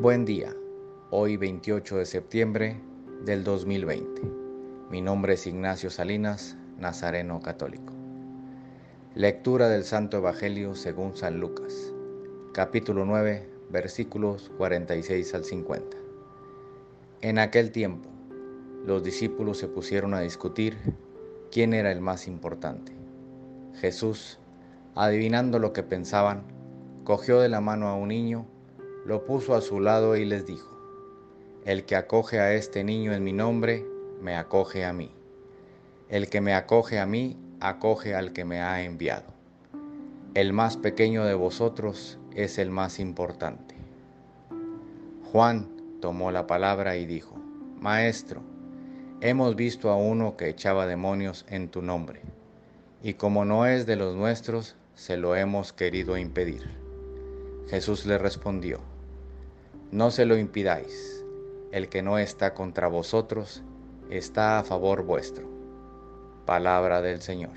Buen día, hoy 28 de septiembre del 2020. Mi nombre es Ignacio Salinas, Nazareno Católico. Lectura del Santo Evangelio según San Lucas, capítulo 9, versículos 46 al 50. En aquel tiempo, los discípulos se pusieron a discutir quién era el más importante. Jesús, adivinando lo que pensaban, cogió de la mano a un niño, lo puso a su lado y les dijo, El que acoge a este niño en mi nombre, me acoge a mí. El que me acoge a mí, acoge al que me ha enviado. El más pequeño de vosotros es el más importante. Juan tomó la palabra y dijo, Maestro, hemos visto a uno que echaba demonios en tu nombre, y como no es de los nuestros, se lo hemos querido impedir. Jesús le respondió, No se lo impidáis, el que no está contra vosotros, está a favor vuestro. Palabra del Señor.